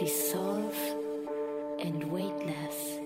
Dissolve and weightless.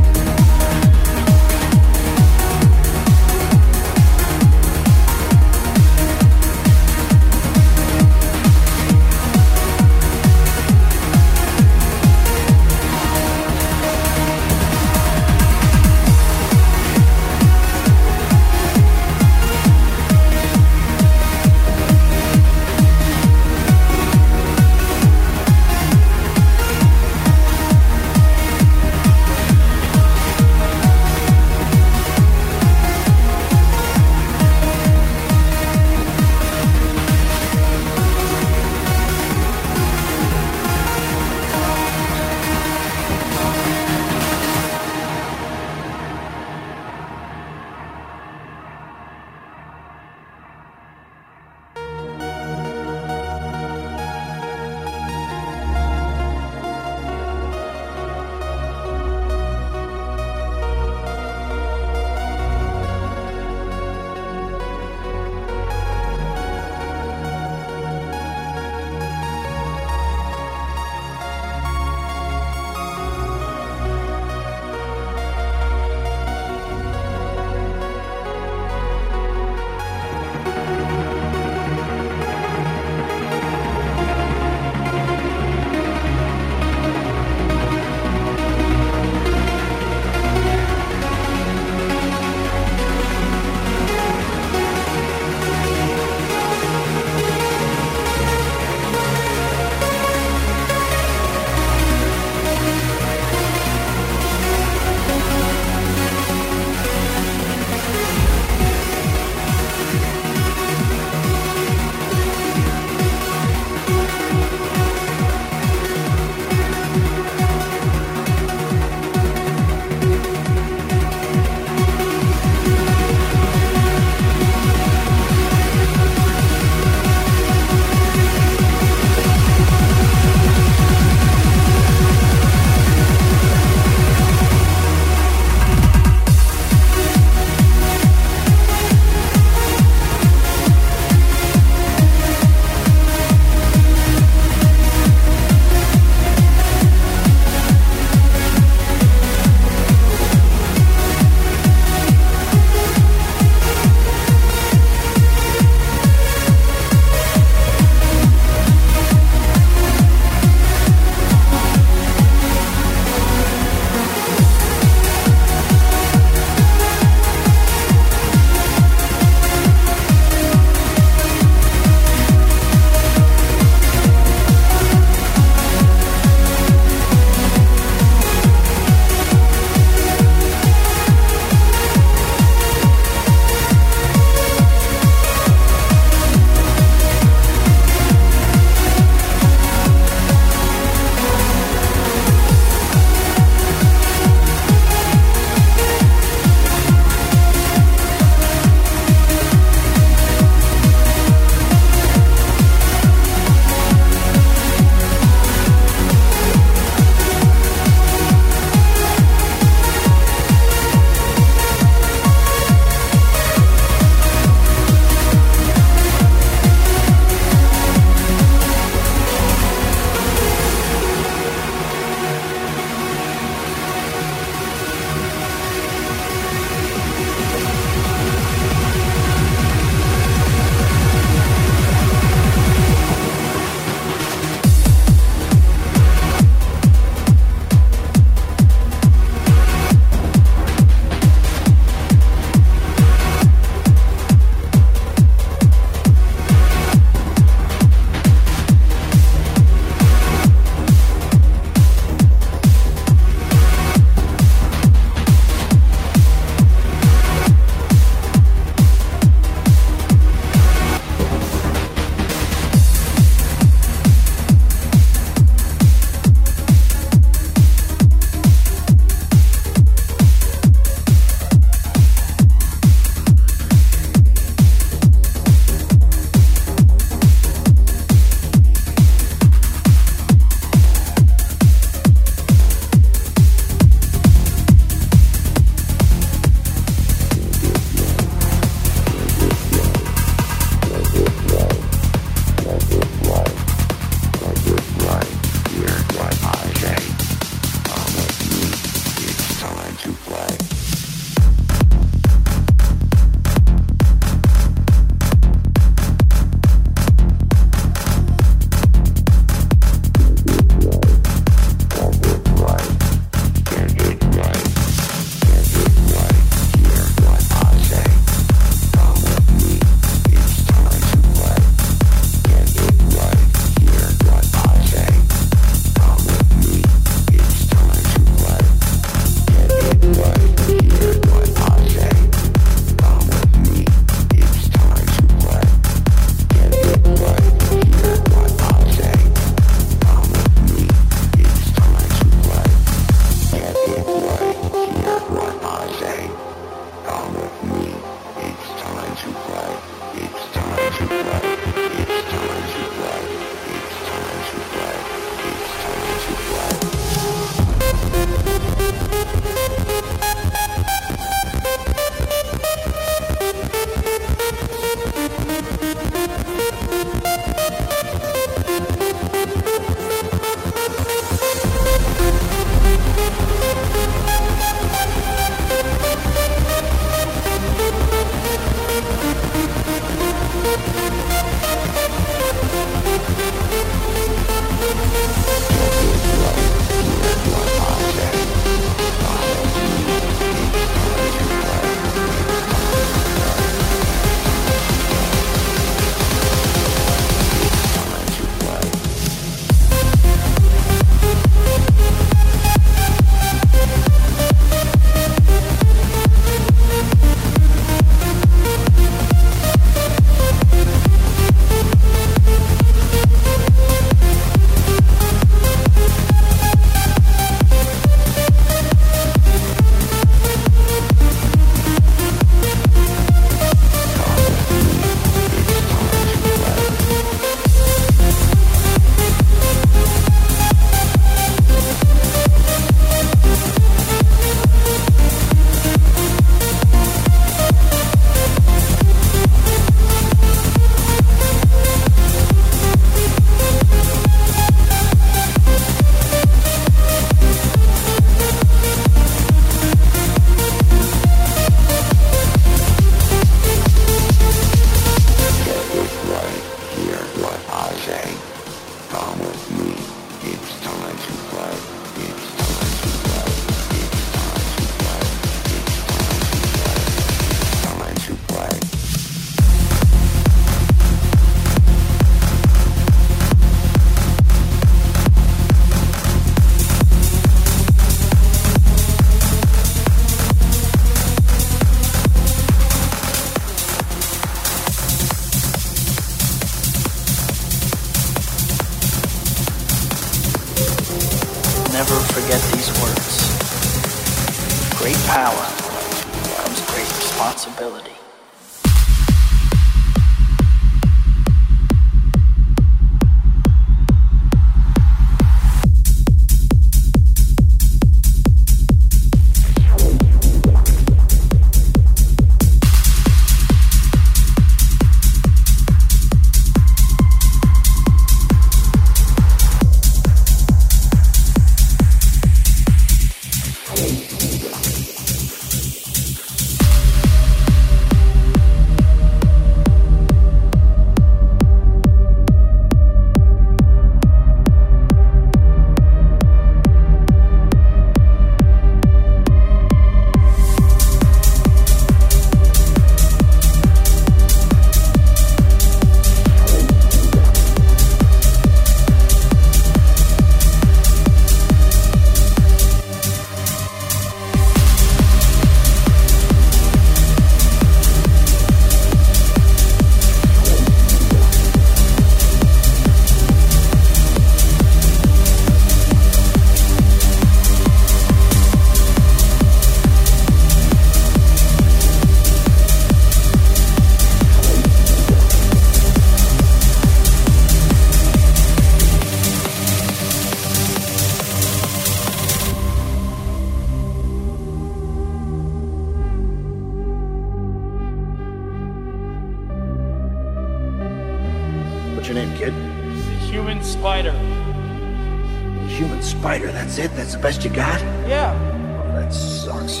Your name, kid? The human spider. The Human spider, that's it? That's the best you got? Yeah. Oh, that sucks.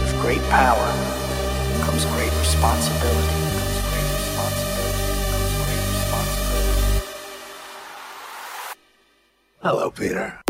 With great power comes great responsibility. Comes great responsibility. Comes great responsibility. Hello, Peter.